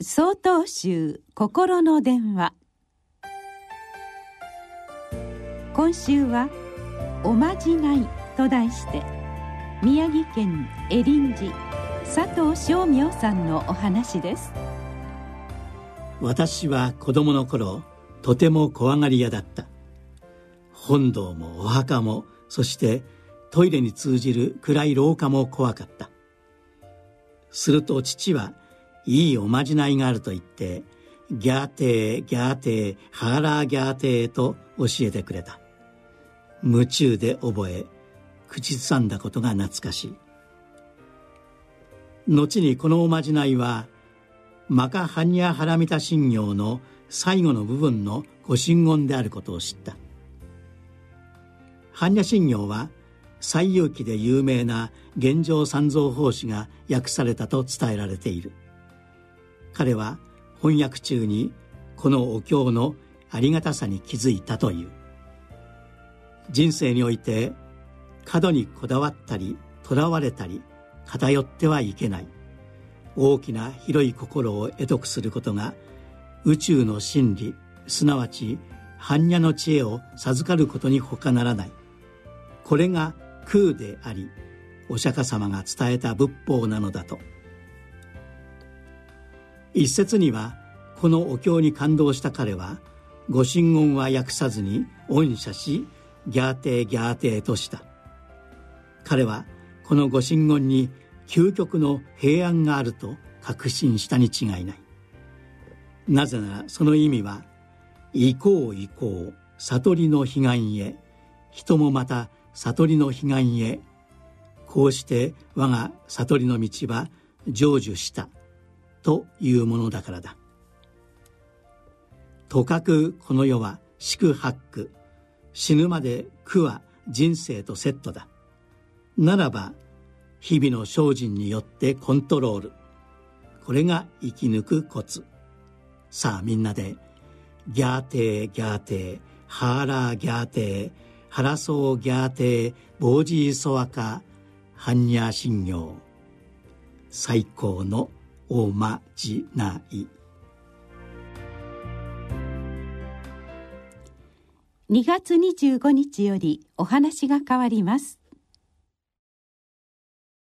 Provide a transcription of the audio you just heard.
総統集心の電話。今週は「おまじない」と題して宮城県エリン寺佐藤正明さんのお話です。私は子供の頃とても怖がり屋だった。本堂もお墓もそしてトイレに通じる暗い廊下も怖かった。すると父はいいおまじないがあると言ってギャーテーギャーテーハーラーギャーテーと教えてくれた。夢中で覚え口ずさんだことが懐かしい。後にこのおまじないはマカハニャハラミタ神行の最後の部分のご神言であることを知った。般若心経は西遊記で有名な玄奘三蔵法師が訳されたと伝えられている。彼は翻訳中にこのお経のありがたさに気づいたという。人生において過度にこだわったりとらわれたり偏ってはいけない。大きな広い心を得得することが宇宙の真理すなわち般若の知恵を授かることに他ならない。これが空でありお釈迦様が伝えた仏法なのだと。一説にはこのお経に感動した彼は御神言は訳さずに恩赦しギャーテーギャーテーとした。彼はこの御神言に究極の平安があると確信したに違いない。なぜならその意味は「行こう行こう悟りの彼岸へ人もまた悟りの彼岸へこうして我が悟りの道は成就した」というものだからだ。とかくこの世は四苦八苦死ぬまで苦は人生とセットだ。ならば日々の精進によってコントロール。これが生き抜くコツ。さあみんなでギャーテーギャーテーハーラーギャーテーハラソーギャーテーボージーソワカ般若心経最高のおまじない。2月25日よりお話が変わります。